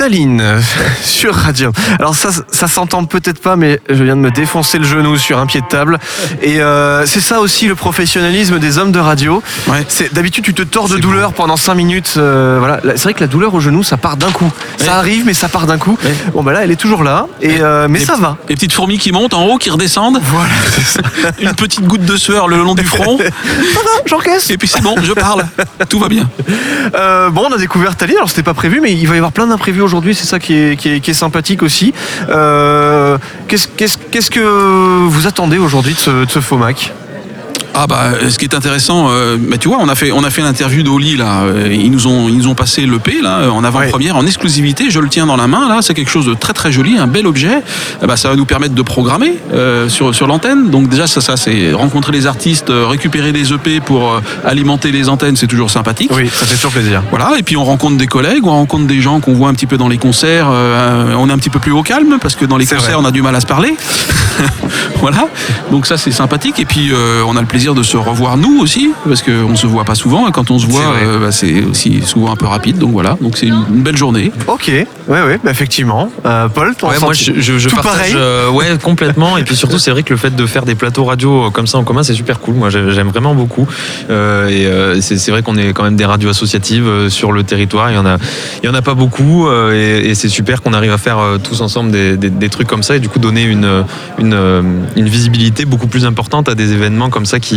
Tallinn sur Radio. Alors ça, ça s'entend peut-être pas, mais je viens de me défoncer le genou sur un pied de table. Et euh, c'est ça aussi le professionnalisme des hommes de radio. Ouais. C'est d'habitude tu te tords de douleur pendant 5 minutes. euh, voilà, Là, c'est vrai que la douleur au genou, ça part d'un coup. Ça arrive, mais ça part d'un coup. Ouais. Bon bah là, elle est toujours là. Et euh, mais Les ça va. Les petites fourmis qui montent en haut, qui redescendent. Voilà, ça. Une petite goutte de sueur le long du front. J'encaisse. Et puis c'est bon, je parle. Tout va bien. Bon, on a découvert Tallinn. Alors c'était pas prévu, mais il va y avoir plein d'imprévus aujourd'hui. C'est ça qui est, sympathique aussi. Euh, qu'est-ce que vous attendez aujourd'hui de ce, de ce FOMAC Ah bah ce qui est intéressant, euh, bah, tu vois, on a fait on a fait l'interview d'Oli là. euh, Ils nous ont ils nous ont passé l'EP là en avant-première, en exclusivité. Je le tiens dans la main là. C'est quelque chose de très très joli, un bel objet. Eh bah, ça va nous permettre de programmer euh, sur sur l'antenne. Donc déjà ça ça c'est rencontrer les artistes, euh, récupérer des EP pour euh, alimenter les antennes, c'est toujours sympathique. Oui, ça fait toujours plaisir. Voilà, et puis on rencontre des collègues, on rencontre des gens qu'on voit un petit peu dans les concerts. euh, on est un petit peu plus au calme parce que dans les concerts, vrai. on a du mal à se parler. voilà, donc ça c'est sympathique. Et puis euh, on a le plaisir de se revoir nous aussi parce qu'on se voit pas souvent. Et quand on se voit, C'est euh, bah, c'est aussi souvent un peu rapide. Donc voilà, donc c'est une, une belle journée. Ok, ouais, ouais, bah effectivement. Euh, Paul, ton Ouais, moi je, je, je tout partage pareil euh, ouais complètement et puis surtout c'est vrai que le fait de faire des plateaux radio euh, comme ça en commun c'est super cool moi j'ai- j'aime vraiment beaucoup Euh, et euh, c'est c'est vrai qu'on est quand même des radios associatives sur le territoire il y en a il y en a pas beaucoup euh, et, et c'est super qu'on arrive à faire tous ensemble des, des, des trucs comme ça et du coup donner une une, une visibilité beaucoup plus importante à des événements comme ça qui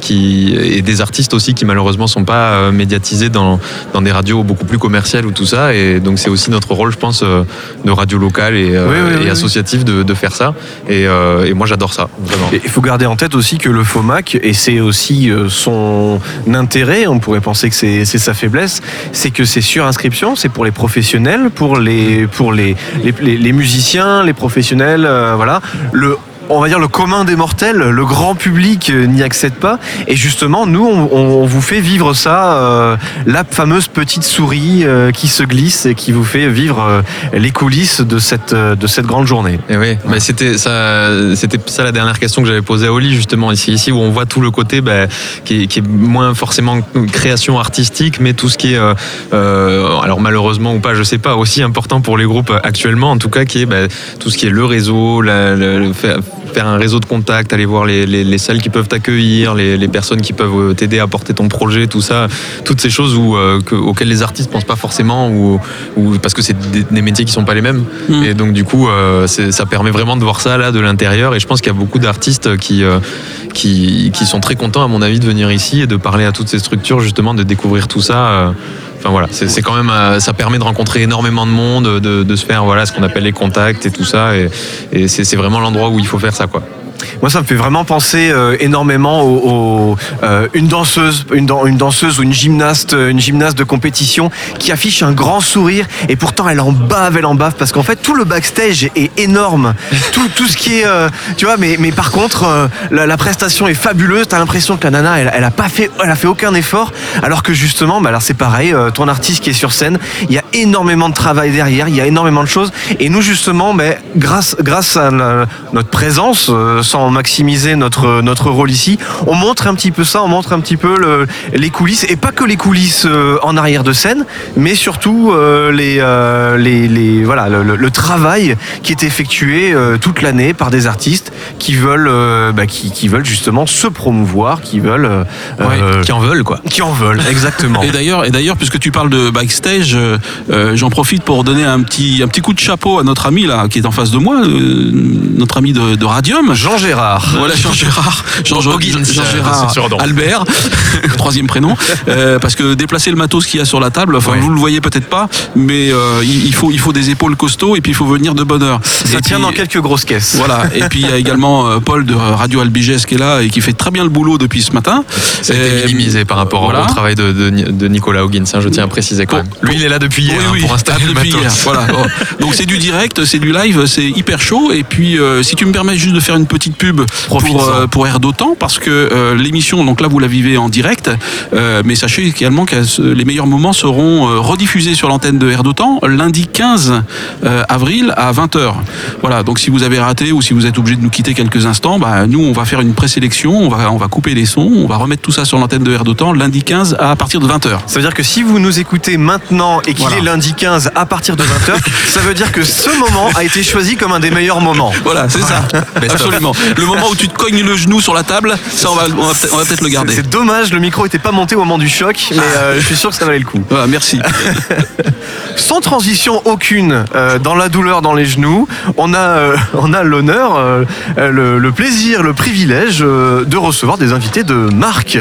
qui et des artistes aussi qui malheureusement sont pas euh, médiatisés dans dans des radios beaucoup plus commerciales ou tout ça et donc c'est aussi notre rôle je pense euh, de radio locale et, euh, Oui, oui, et oui, oui. associative de, de faire ça et, et moi j'adore ça Il faut garder en tête aussi que le FOMAC, et c'est aussi son intérêt, on pourrait penser que c'est c'est sa faiblesse, c'est que c'est sur inscription, c'est pour les professionnels, pour les, pour les, les, les- les musiciens, les professionnels, euh, voilà. Le, on va dire le commun des mortels, le grand public euh, n'y accède pas. Et justement, nous, on, on vous fait vivre ça, euh, la fameuse petite souris euh, qui se glisse et qui vous fait vivre euh, les coulisses de cette, de cette grande journée. Et oui, mais c'était ça, c'était ça la dernière question que j'avais posée à Oli justement ici, ici où on voit tout le côté bah, qui, est, qui est moins forcément création artistique, mais tout ce qui est, alors malheureusement ou pas, je sais pas, aussi important pour les groupes actuellement, en tout cas, qui est bah, tout ce qui est le réseau, la- le- le- faire, un réseau de contacts, aller voir les, les- les salles qui peuvent t'accueillir, les, les personnes qui peuvent euh, t'aider à porter ton projet, tout ça, toutes ces choses où, euh, que- auxquelles les artistes pensent pas forcément, ou, ou parce que c'est des, des métiers qui sont pas les mêmes. Mm. Et donc du coup, euh, ça permet vraiment de voir ça là de l'intérieur. Et je pense qu'il y a beaucoup d'artistes qui, euh, qui qui sont très contents, à mon avis, de venir ici et de parler à toutes ces structures, justement, de découvrir tout ça. Enfin voilà, c'est quand même, euh, ça permet de rencontrer énormément de monde, de, se faire voilà ce qu'on appelle les contacts et tout ça. Et, et c'est c'est vraiment l'endroit où il faut faire ça quoi. Moi, ça me fait vraiment penser euh, énormément au, au, euh, une danseuse, une, dan- une danseuse ou une gymnaste, euh, une gymnaste de compétition qui affiche un grand sourire et pourtant elle en bave, elle en bave parce qu'en fait tout le backstage est énorme, tout, ce qui est, euh, tu vois, mais, par contre la, prestation est fabuleuse. T'as l'impression que la nana, elle, elle a pas fait, elle a fait aucun effort, alors que justement, bah alors c'est pareil, ton artiste qui est sur scène, il y a énormément de travail derrière, il y a énormément de choses. Et nous justement, mais grâce, grâce à notre présence, sans maximiser notre, notre rôle ici, on montre un petit peu ça, on montre un petit peu le- les coulisses, et pas que les coulisses euh, en arrière de scène, mais surtout euh, les, euh, les, les- voilà, le, le- le travail qui est effectué toute l'année par des artistes qui veulent, bah, qui, qui veulent justement se promouvoir, qui veulent... qui en veulent quoi. qui en veulent, exactement. Et d'ailleurs, et d'ailleurs, puisque tu parles de backstage, euh, j'en profite pour donner un petit, un petit coup de chapeau à notre ami là, qui est en face de moi, euh, notre ami de, de Radium. Jean Gérard. Voilà, Jean Gérard, Jean, Jean, Jean euh, Gérard. Albert, troisième prénom, Euh, parce que déplacer le matos qu'il y a sur la table, enfin Ouais. vous le voyez peut-être pas, mais euh, il, faut, il faut des épaules costauds et puis il faut venir de bonne heure. Ça Et tient puis- dans quelques grosses caisses. Voilà, et puis il y a également euh, Paul de Radio Albiges qui est là et qui fait très bien le boulot depuis ce matin. Et- minimisé par rapport voilà. au travail de, de, de Nicolas Hoggins, hein, je tiens à préciser quand même. Lui, il est là depuis hier Oui, hein, oui, pour installer ah, le depuis matos. hier, Voilà. Donc c'est du direct, c'est du live, c'est hyper chaud. Et puis euh, si tu me permets juste de faire une petite petite pub pour, euh, pour Air d'Otan parce que euh, l'émission, donc là vous la vivez en direct, euh, mais sachez également que euh, les meilleurs moments seront rediffusés sur l'antenne de Air d'Otan lundi 15 euh, avril à 20h. Voilà, donc si vous avez raté ou si vous êtes obligé de nous quitter quelques instants, bah, nous on va faire une présélection, on va, on va couper les sons, on va remettre tout ça sur l'antenne de Air d'Otan lundi 15 à partir de 20h. Ça veut dire que si vous nous écoutez maintenant et qu'il Voilà. est lundi 15 à partir de 20h, ça veut dire que ce moment a été choisi comme un des meilleurs moments. Voilà, c'est ça. Absolument. Le moment où tu te cognes le genou sur la table, ça on va, on va peut-être on va peut-être le garder. C'est dommage, le micro était pas monté au moment du choc, mais euh, je suis sûr que ça valait le coup. Voilà, merci. Sans transition aucune euh, dans la douleur dans les genoux, on a, euh, on a l'honneur, le, le plaisir, le privilège de recevoir des invités de marque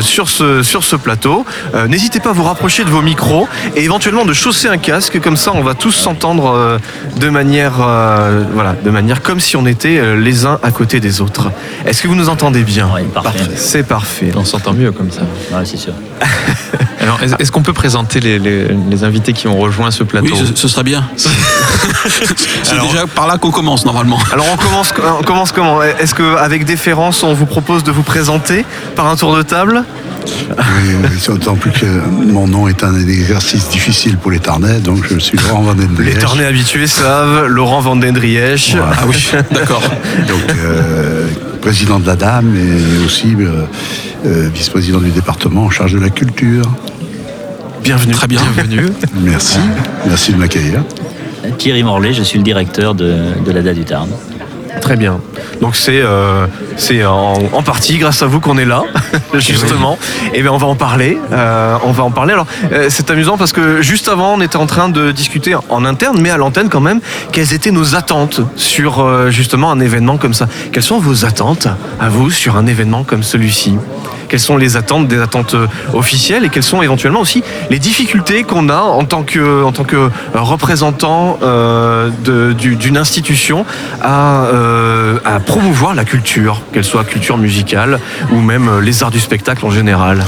sur, ce, sur ce plateau. N'hésitez pas à vous rapprocher de vos micros et éventuellement de chausser un casque, comme ça on va tous s'entendre de manière, voilà, de manière comme si on était euh, les uns à côté des autres. Est-ce que vous nous entendez bien Oui, parfait. C'est parfait. On s'entend mieux comme ça. Ouais, c'est sûr. Alors, est-ce qu'on peut présenter les, les- les invités qui ont rejoint ce plateau Oui, ce, ce serait bien. C'est déjà par là qu'on commence normalement. Alors on commence, on commence comment? Est-ce qu'avec déférence, on vous propose de vous présenter par un tour de table? Oui, oui, d'autant plus que mon nom est un exercice difficile pour les Tarnais, donc je suis Laurent Van Den Les. Tarnais habitués savent, Laurent Van Den Drièche. Voilà. Ah oui, d'accord. Donc, euh, président de la Dame et aussi euh, euh, vice-président du département en charge de la culture. Bienvenue. Très bien. Bienvenue. Merci, merci de m'accueillir. Thierry Morlaix, je suis le directeur de, de l'ADA du Tarn. Très bien. Donc c'est euh, c'est en, partie grâce à vous qu'on est là, justement. Et bien on va en parler. euh, on va en parler. Alors euh, c'est amusant parce que juste avant on était en train de discuter en interne, mais à l'antenne quand même, quelles étaient nos attentes sur euh, justement un événement comme ça. Quelles sont vos attentes à vous sur un événement comme celui-ci? Quelles sont les attentes des attentes euh, officielles et quelles sont éventuellement aussi les difficultés qu'on a en tant que en tant que euh, représentant euh, d'une institution à, euh, à promouvoir la culture, qu'elle soit culture musicale ou même euh, les arts du spectacle en général.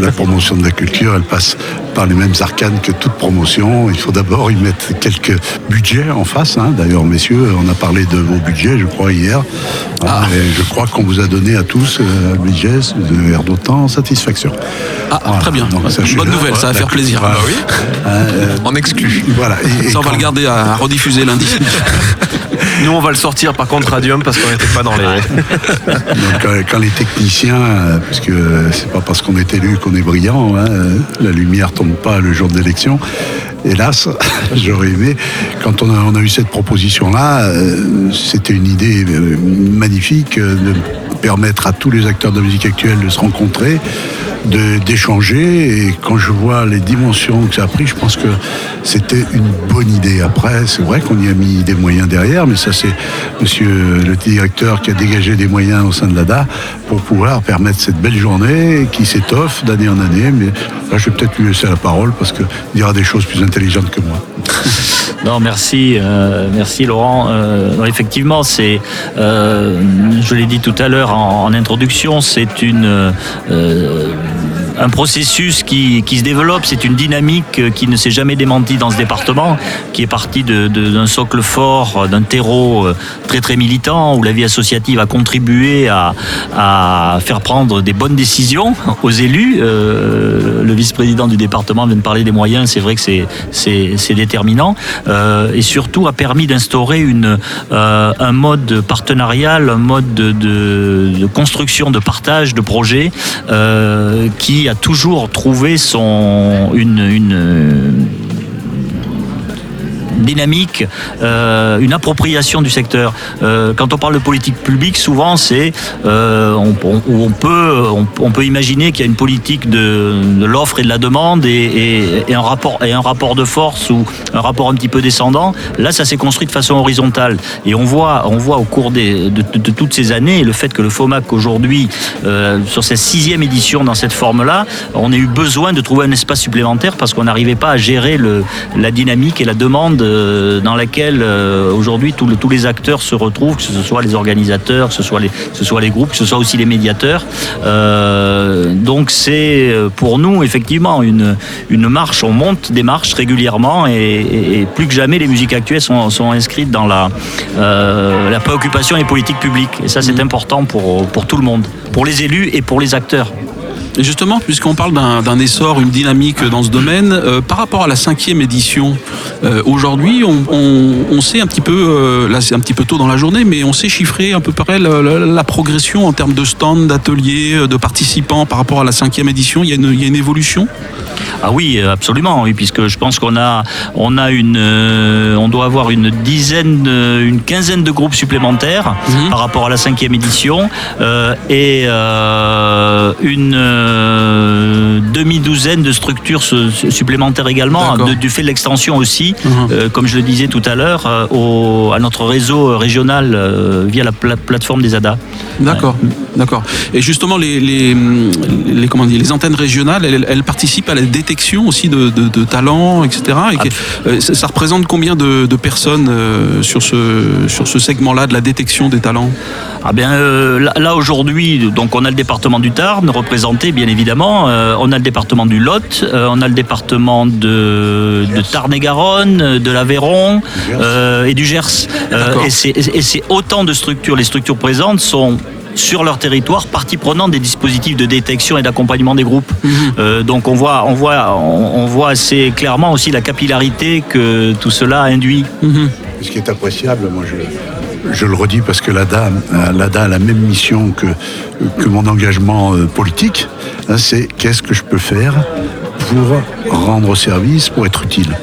La promotion de la culture, elle passe par les mêmes arcanes que toute promotion. Il faut d'abord y mettre quelques budgets en face. hein. D'ailleurs, messieurs, on a parlé de vos budgets, je crois, hier. Ah. Et je crois qu'on vous a donné à tous euh, un budget de Air d'Otan satisfaction. Ah, Voilà. très bien. Donc. Bonne nouvelle, ça va faire plaisir. culture, Ah oui euh, On exclut. voilà. Et- et Ça, on va le garder à, à rediffuser lundi. Nous, on va le sortir par contre Radium parce qu'on n'était pas dans les. Donc, euh, quand les techniciens, euh, parce que euh, c'est pas parce qu'on est élu qu'on est brillant, hein, la lumière tombe pas le jour de l'élection. Hélas, j'aurais aimé. Quand on a, eu cette proposition-là, euh, c'était une idée euh, magnifique euh, de permettre à tous les acteurs de la musique actuelle de se rencontrer, d'échanger. Et quand je vois les dimensions que ça a pris, je pense que c'était une bonne idée. Après, c'est vrai qu'on y a mis des moyens derrière, mais ça c'est Monsieur le directeur qui a dégagé des moyens au sein de l'ADA pour pouvoir permettre cette belle journée qui s'étoffe d'année en année. Mais là, je vais peut-être lui laisser la parole parce qu'il dira des choses plus intelligentes que moi. Non, merci, euh, merci Laurent. Euh, effectivement, c'est, euh, je l'ai dit tout à l'heure en, introduction, c'est une un processus qui, qui se développe, c'est une dynamique qui ne s'est jamais démentie dans ce département, qui est partie d'un socle fort, d'un terreau euh, très très militant, où la vie associative a contribué à, à faire prendre des bonnes décisions aux élus. Euh, le vice-président du département vient de parler des moyens, c'est vrai que c'est- déterminant, Euh, et surtout a permis d'instaurer euh, un mode partenarial, un mode de, construction, de partage de projets euh, qui a toujours trouvé son une, une dynamique, euh, une appropriation du secteur. Euh, quand on parle de politique publique, souvent c'est euh, on, on- où on peut on, peut imaginer qu'il y a une politique de, l'offre et de la demande et, un rapport et un rapport de force ou un rapport un petit peu descendant. Là, ça s'est construit de façon horizontale et on voit on voit au cours de, de- toutes ces années le fait que le FOMAC aujourd'hui euh, sur cette sixième édition dans cette forme-là, on a eu besoin de trouver un espace supplémentaire parce qu'on n'arrivait pas à gérer la dynamique et la demande euh, dans laquelle euh, aujourd'hui tous, le- tous les acteurs se retrouvent, que ce soit les organisateurs, que ce soit les, que ce soit les groupes, que ce soit aussi les médiateurs. Euh, donc c'est pour nous effectivement une, une marche, on monte des marches régulièrement et, et- et plus que jamais les musiques actuelles sont, sont inscrites dans la, la préoccupation des politiques publiques. Et ça c'est important pour, pour tout le monde, pour les élus et pour les acteurs. Justement, puisqu'on parle d'un essor, une dynamique dans ce domaine, euh, par rapport à la cinquième édition, euh, aujourd'hui, on, sait un petit peu, euh, là c'est un petit peu tôt dans la journée, mais on sait chiffrer à peu près la, progression en termes de stands, d'ateliers, de participants par rapport à la cinquième édition. Y a il y a une évolution? Ah oui, euh, absolument, oui, puisque je pense qu'on a, on a une, euh, on doit avoir une dizaine, euh, une quinzaine de groupes supplémentaires Mhm. par rapport à la cinquième édition euh, et euh, une demi-douzaine de structures su- supplémentaires également, de- du fait de l'extension aussi, Mhm. comme je le disais tout à l'heure, à notre réseau régional via la pla- plateforme des ADA. D'accord, d'accord. Et justement, les, les, les, comment les antennes régionales, elles, elles participent à la détection aussi de, de- de talents, etc. Et euh, ça, ça représente combien de, de personnes euh, sur ce, sur ce segment-là de la détection des talents? Ah bien, euh, là, aujourd'hui, donc on a le département du Tarn représenté, bien évidemment. Euh, on a le département du Lot, euh, on a le département de, de Tarn-et-Garonne, de l'Aveyron et du Gers. Et c'est autant de structures. Les structures présentes sont sur leur territoire, partie prenante des dispositifs de détection et d'accompagnement des groupes. Euh, donc on voit, on voit, on, on voit assez clairement aussi la capillarité que tout cela induit. Ce qui est appréciable, moi je, je le redis parce que l'ADA, euh, l'ADA a la même mission que, que mon engagement euh, politique, hein, c'est qu'est-ce que je peux faire pour rendre service, pour être utile.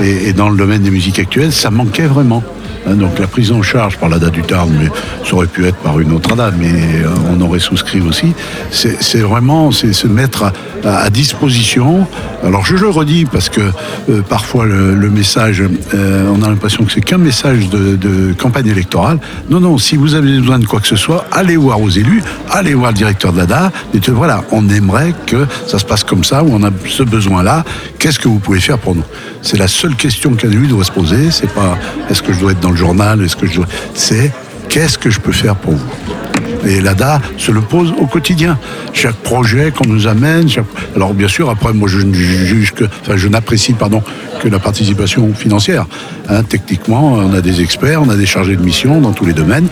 Et, et dans le domaine des musiques actuelles, ça manquait vraiment. Hein, donc la prise en charge par l'ADA du Tarn, mais ça aurait pu être par une autre ADA, mais euh, on aurait souscrit aussi, c'est vraiment se mettre à, disposition. Alors je le redis parce que euh, parfois le, message, euh, on a l'impression que c'est qu'un message de, de campagne électorale. Non, non, si vous avez besoin de quoi que ce soit, allez voir aux élus, allez voir le directeur de l'ADA, dites voilà, on aimerait que ça se passe comme ça, ou on a ce besoin-là, qu'est-ce que vous pouvez faire pour nous? C'est la seule question qu'un élu doit se poser, c'est pas est-ce que je dois être dans le journal, est-ce que je dois... C'est qu'est-ce que je peux faire pour vous et l'ADA se le pose au quotidien. Chaque projet qu'on nous amène, alors bien sûr, après, moi je juge que, enfin, je n'apprécie, pardon, que la participation financière. Hein, techniquement, on a des experts, on a des chargés de mission dans tous les domaines,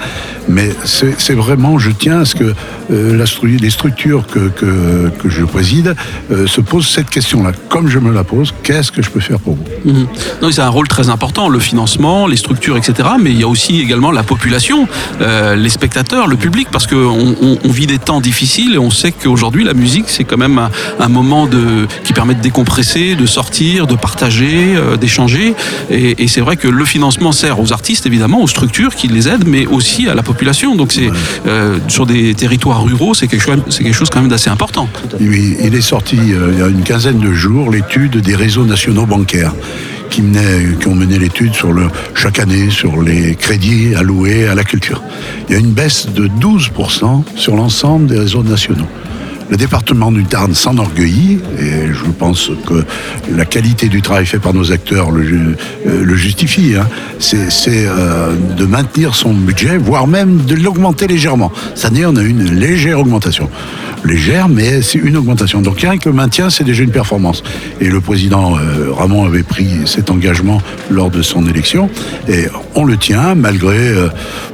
mais c'est vraiment, je tiens à ce que euh, les structures que, que, que je préside euh, se posent cette question-là. Comme je me la pose, qu'est-ce que je peux faire pour vous? Mhm. C'est un rôle très important, le financement, les structures, etc. Mais il y a aussi également la population, euh, les spectateurs, le public, parce qu'on on, on vit des temps difficiles et on sait qu'aujourd'hui la musique c'est quand même un, un moment de, qui permet de décompresser, de sortir, de partager, euh, d'échanger. Et, et c'est vrai que le financement sert aux artistes évidemment, aux structures qui les aident, mais aussi à la population. Donc c'est euh, sur des territoires ruraux, c'est quelque chose, c'est quelque chose quand même d'assez important. Il il est sorti euh, il y a une quinzaine de jours l'étude des réseaux nationaux bancaires qui, menaient- qui ont mené l'étude sur le, chaque année sur les crédits alloués à la culture. Il y a une baisse de 12% sur l'ensemble des réseaux nationaux. Le département du Tarn s'enorgueillit, et je pense que la qualité du travail fait par nos acteurs le, euh, justifie. hein. C'est euh, de maintenir son budget, voire même de l'augmenter légèrement. Cette année, on a une légère augmentation. Légère, mais c'est une augmentation. Donc rien que le maintien, c'est déjà une performance. Et le président euh, Ramon avait pris cet engagement lors de son élection, et on le tient malgré euh,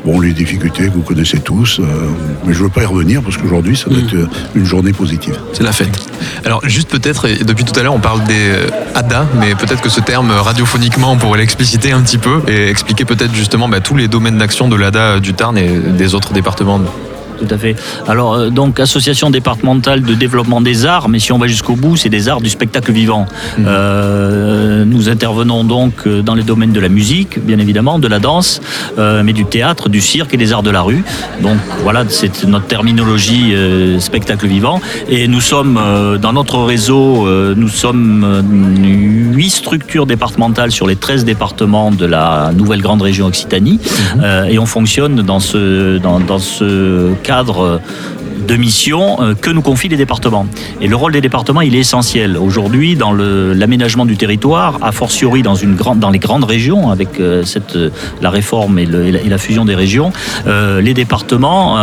bon, les difficultés que vous connaissez tous. euh, mais je ne veux pas y revenir parce qu'aujourd'hui, ça doit être euh, une journée positive. C'est la fête. Alors juste peut-être, depuis tout à l'heure on parle des euh, ADA, mais peut-être que ce terme radiophoniquement on pourrait l'expliciter un petit peu et expliquer peut-être justement bah, tous les domaines d'action de l'ADA du Tarn et des autres départements. Tout à fait. Alors, euh, donc, association départementale de développement des arts, mais si on va jusqu'au bout, c'est des arts du spectacle vivant. Euh, nous intervenons donc euh, dans les domaines de la musique, bien évidemment, de la danse, euh, mais du théâtre, du cirque et des arts de la rue. Donc, voilà, c'est notre terminologie spectacle vivant. Et nous sommes, dans notre réseau, nous sommes huit structures départementales sur les 13 départements de la nouvelle grande région Occitanie. Euh, et on fonctionne dans ce, dans, dans ce cadre de missions euh, que nous confient les départements. Et le rôle des départements, il est essentiel. Aujourd'hui, dans l'aménagement du territoire, a fortiori dans, une grande, dans les grandes régions, avec euh, la réforme et, la, fusion des régions, euh, les départements,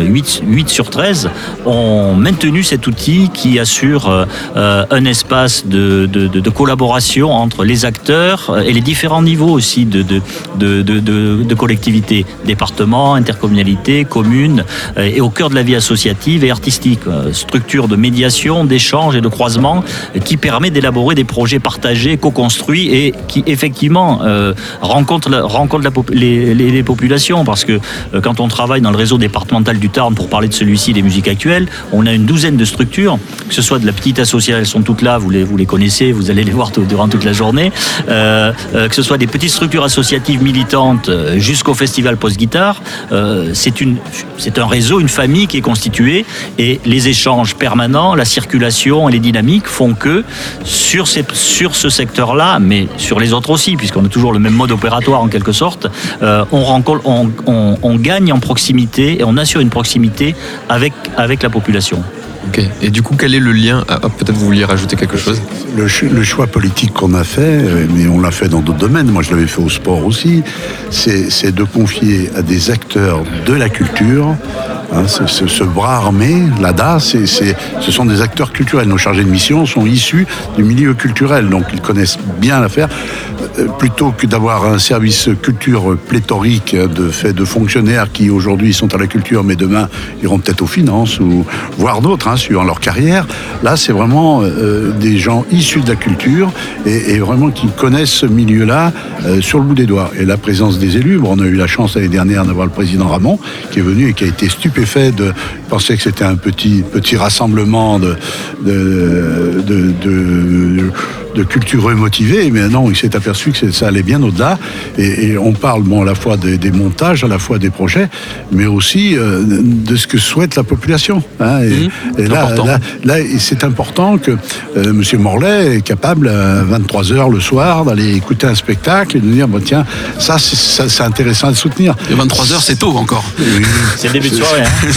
8, 8, sur 13, ont maintenu cet outil qui assure un espace de, collaboration entre les acteurs et les différents niveaux aussi de, de, collectivités, départements, intercommunalités, communes, et au cœur de la vie associative et artistique. Euh, structure de médiation, d'échange et de croisement qui permet d'élaborer des projets partagés, co-construits et qui effectivement euh, rencontrent, les, populations. Parce que euh, quand on travaille dans le réseau départemental du Tarn, pour parler de celui-ci des musiques actuelles, on a une douzaine de structures, que ce soit de la petite association, elles sont toutes là, vous les, vous les connaissez, vous allez les voir durant toute la journée, que ce soit des petites structures associatives militantes jusqu'au festival post-guitare, c'est un réseau, une famille qui est constituée et les échanges permanents, la circulation et les dynamiques font que sur, ce secteur-là, mais sur les autres aussi, puisqu'on a toujours le même mode opératoire en quelque sorte, euh, on, gagne en proximité et on assure une proximité avec la population. Et du coup, quel est le lien Peut-être vous vouliez rajouter quelque chose le, choix politique qu'on a fait, euh, mais on l'a fait dans d'autres domaines, moi je l'avais fait au sport aussi, c'est de confier à des acteurs de la culture Hein, ce, bras armé, l'ADA, ce sont des acteurs culturels. Nos chargés de mission sont issus du milieu culturel, donc ils connaissent bien l'affaire. Euh, plutôt que d'avoir un service culture pléthorique de fait de fonctionnaires qui aujourd'hui sont à la culture, mais demain iront peut-être aux finances ou voire d'autres, hein, suivant leur carrière. Là, c'est vraiment euh, des gens issus de la culture et, vraiment qui connaissent ce milieu-là euh, sur le bout des doigts. Et la présence des élus, bon, on a eu la chance l'année dernière d'avoir le président Ramon qui est venu et qui a été stupéfait fait de penser que c'était un petit, petit rassemblement de, de, de de cultureux motivés, mais non, il s'est aperçu que ça allait bien au-delà. Et, on parle bon, à la fois des, montages, à la fois des projets, mais aussi euh, de ce que souhaite la population. Hein. Et, mmh. là, là, c'est important que euh, M. Morlaix est capable, à 23h le soir, d'aller écouter un spectacle et de dire, bon, tiens, ça, c'est intéressant à soutenir. Et 23h, c'est tôt encore. c'est le début de soirée. Hein.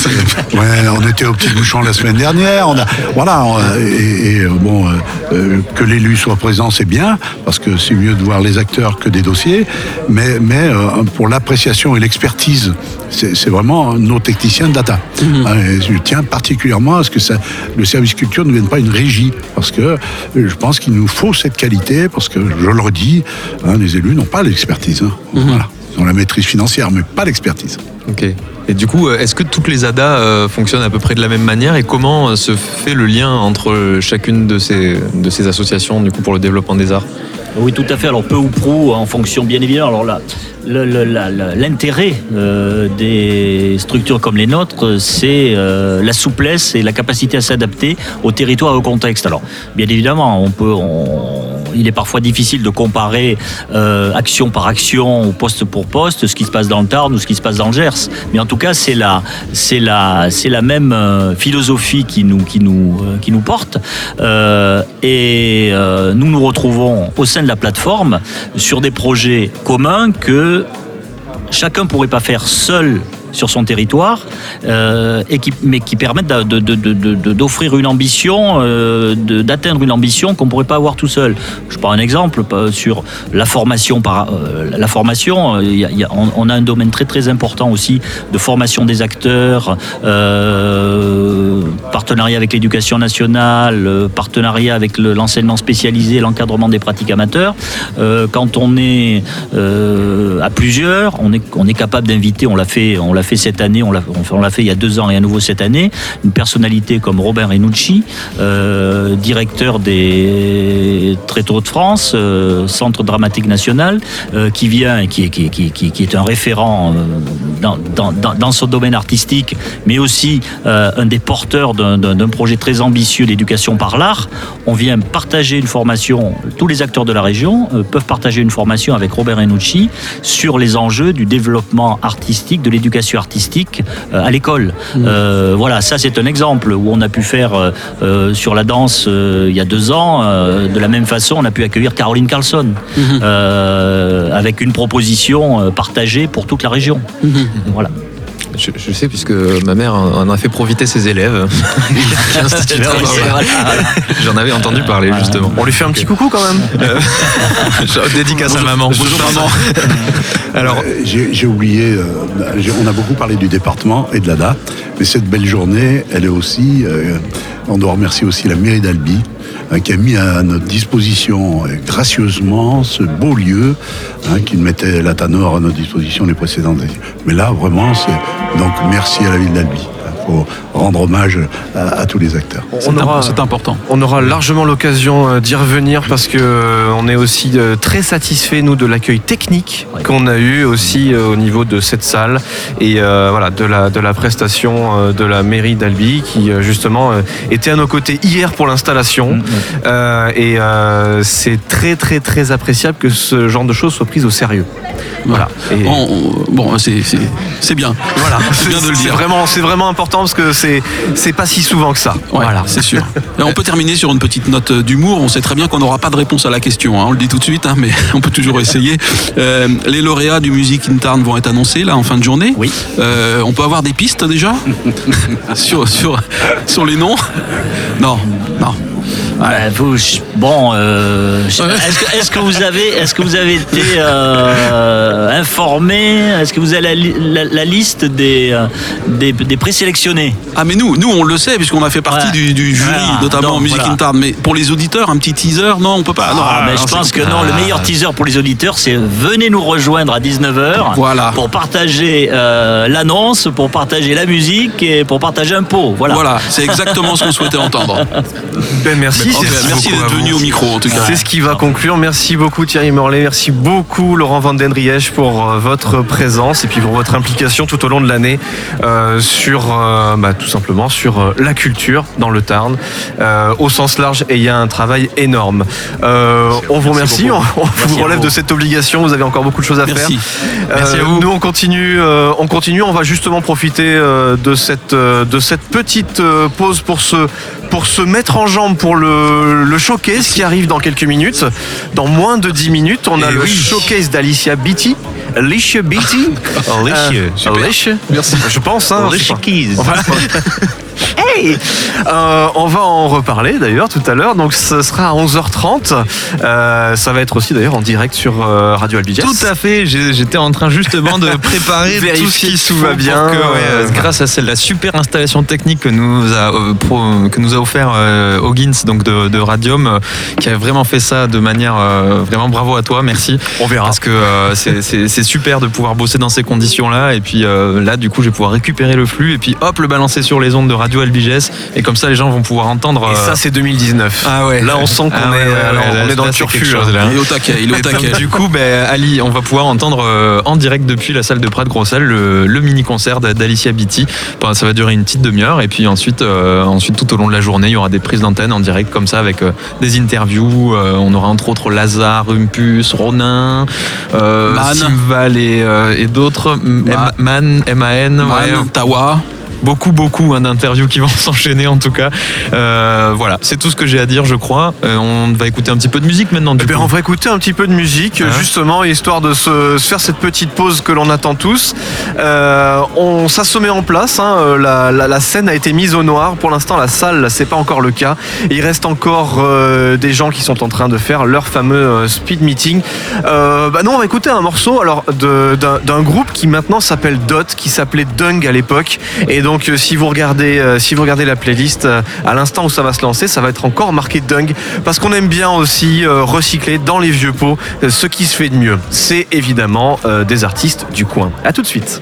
ouais, on était au petit bouchon la semaine dernière. On a, voilà, et, bon, euh, que l'élu soit présent, c'est bien, parce que c'est mieux de voir les acteurs que des dossiers, mais, mais euh, pour l'appréciation et l'expertise, c'est vraiment nos techniciens de data. Mhm. Hein, je tiens particulièrement à ce que ça, le service culture ne devienne pas une régie, parce que euh, je pense qu'il nous faut cette qualité, parce que je le redis, hein, les élus n'ont pas l'expertise. Hein. Mhm. Voilà. Ils ont la maîtrise financière, mais pas l'expertise. Ok. Et du coup, euh, est-ce que toutes les ADA fonctionnent à peu près de la même manière et comment se fait le lien entre chacune de ces, de ces associations du coup, pour le développement des arts? Oui, tout à fait. Alors peu ou prou, en fonction bien évidemment. Alors là, l'intérêt des structures comme les nôtres, c'est la souplesse et la capacité à s'adapter au territoire et au contexte. Alors, bien évidemment, on peut, il est parfois difficile de comparer euh, action par action ou poste pour poste ce qui se passe dans le Tarn ou ce qui se passe dans le Gers. Mais en tout cas, c'est la, c'est la, c'est la même euh, philosophie qui nous, qui nous, euh, qui nous porte. et nous nous retrouvons au sein de la plateforme sur des projets communs que chacun pourrait pas faire seul sur son territoire, euh, mais qui permettent d'offrir une ambition, euh, d'atteindre une ambition qu'on ne pourrait pas avoir tout seul. Je prends un exemple sur la formation. Par, euh, la formation, on, a un domaine très très important aussi de formation des acteurs, partenariat avec l'éducation nationale, partenariat avec l'enseignement spécialisé, l'encadrement des pratiques amateurs. quand on est à plusieurs, on est, on est capable d'inviter, on l'a fait, on l'a fait cette année, on l'a fait il y a deux ans et à nouveau cette année, une personnalité comme Robert Renucci, euh, directeur des Tréteaux de France, euh, Centre dramatique national, euh, qui vient et qui, est un référent dans, dans, dans, son domaine artistique, mais aussi un des porteurs d'un projet très ambitieux d'éducation par l'art. On vient partager une formation, tous les acteurs de la région peuvent partager une formation avec Robert Renucci sur les enjeux du développement artistique, de l'éducation artistique euh, à l'école. Mmh. Euh, voilà, ça c'est un exemple où on a pu faire euh, sur la danse il y a deux ans. de la même façon, on a pu accueillir Caroline Carlson mmh. avec une proposition partagée pour toute la région. Mmh. Voilà. Je, je sais puisque ma mère en a fait profiter ses élèves. J'en avais entendu parler justement. On lui fait un petit coucou quand même. Dédicace à maman. Bonjour maman. Alors, Euh, j'ai oublié, euh, on a beaucoup parlé du département et de l'ADA, mais cette belle journée, elle est aussi, euh, on doit remercier aussi la mairie d'Albi, hein, qui a mis à notre disposition euh, gracieusement ce beau lieu, hein, qui mettait la Tanor à notre disposition les précédentes années. Mais là, vraiment, c'est donc merci à la ville d'Albi. Faut rendre hommage à, à tous les acteurs. C'est aura, important. on aura largement l'occasion euh, d'y revenir parce que euh, on est aussi euh, très satisfait nous de l'accueil technique qu'on a eu aussi au niveau de cette salle et euh, voilà de la de la prestation de la mairie d'Albi qui justement était à nos côtés hier pour l'installation Euh, et euh, c'est très très très appréciable que ce genre de choses soit prise au sérieux. Voilà. Et- On- on- bon, c'est bien. voilà, c'est bien de le dire. vraiment, c'est vraiment important parce que c'est, c'est pas si souvent que ça. Ouais, c'est sûr. Et on peut terminer sur une petite note d'humour. On sait très bien qu'on n'aura pas de réponse à la question. hein. On le dit tout de suite, hein, mais on peut toujours essayer. Euh, les lauréats du Music in Tarn vont être annoncés là en fin de journée. Oui. Euh, on peut avoir des pistes déjà? Sur, sur, sur les noms? Non, non. Vous, je- bon, euh, est-ce que, vous avez, est-ce que vous avez été euh, informé? Est-ce que vous avez la, li- la- la liste des, euh, des, des présélectionnés? Ah mais nous, nous on le sait puisqu'on a fait partie du, du jury, Voilà. notamment en Donc, Music voilà. in Tarn. Mais pour les auditeurs, un petit teaser, non, on peut pas? non, Ah, mais alors, je pense que non, le meilleur teaser pour les auditeurs, c'est venez nous rejoindre à 19h Voilà. pour partager euh, l'annonce, pour partager la musique et pour partager un pot. Voilà. Voilà, c'est exactement ce qu'on souhaitait entendre. Ben merci. Merci d'être venu au micro en tout cas. C'est ce qui va conclure. Merci beaucoup Thierry Morlaix, merci beaucoup Laurent Van Den Riech pour euh, votre présence et puis pour votre implication tout au long de l'année euh, sur euh, bah, tout simplement sur euh, la culture dans le Tarn au sens large et il y a un travail énorme. On vous remercie, on, on vous relève de cette obligation. Vous avez encore beaucoup de choses à Merci. faire. Merci à vous. Nous on continue, on continue. On va justement profiter de cette de cette petite pause pour se pour se mettre en jambe pour le, le showcase qui arrive dans quelques minutes. Dans moins de 10 minutes, on a Eh le oui. showcase d'Alicia Beatty. Alicia Beatty. Alicia, Euh. Alicia. Merci. Je pense. Hein, Alicia Keys. Voilà. Hey Euh, On va en reparler d'ailleurs tout à l'heure. Donc ce sera à 11h30. Euh, ça va être aussi d'ailleurs en direct sur euh, Radio Albi Jazz. Tout à fait, j'étais en train justement de préparer tout ce qui tout va bien. que, ouais, grâce à celle, la super installation technique que nous a, pro- que nous a offert Hoggins donc de, de Radium, qui a vraiment fait ça de manière vraiment bravo à toi, merci. On verra. Parce que c'est- super de pouvoir bosser dans ces conditions-là. Et puis là, du coup, je vais pouvoir récupérer le flux et puis hop, le balancer sur les ondes de Radio LBGS. Et comme ça, les gens vont pouvoir entendre. Et euh, ça c'est 2019. ah ouais. Là on sent qu'on Ah ouais, est, ouais, ouais, alors, là, on est dans là, le turfu. chose, là. Il est au taquet, il est au taquet. Du coup, ben, Ali, on va pouvoir entendre euh, en direct depuis la salle de Prat Grossal le, le mini-concert d'Alicia Beatty. Bon, ça va durer une petite demi-heure et puis ensuite, euh, ensuite, tout au long de la journée, il y aura des prises d'antenne en direct comme ça avec euh, des interviews. Euh, on aura entre autres Lazare, Rumpus, Ronin, euh, Man. Simval et, euh, et d'autres. M- Ma- Man, M-A-N, ouais, Man, Tawa. Beaucoup beaucoup hein, d'interviews qui vont s'enchaîner en tout cas. Euh, voilà, c'est tout ce que j'ai à dire, je crois. Euh, on va écouter un petit peu de musique maintenant. Du Eh bien, coup. on va écouter un petit peu de musique, Hein justement, histoire de se, se faire cette petite pause que l'on attend tous. Euh, on, ça se met en place. hein, la, la- la scène a été mise au noir. Pour l'instant, la salle, c'est pas encore le cas. Il reste encore des gens qui sont en train de faire leur fameux speed meeting. Bah non, on va écouter un morceau alors d'un d'un groupe qui maintenant s'appelle Dot, qui s'appelait Dung à l'époque. Et donc, euh, si vous regardez, euh, si vous regardez la playlist, euh, à l'instant où ça va se lancer, ça va être encore marqué Dung, parce qu'on aime bien aussi euh, recycler dans les vieux pots euh, ce qui se fait de mieux. C'est évidemment euh, des artistes du coin. À tout de suite.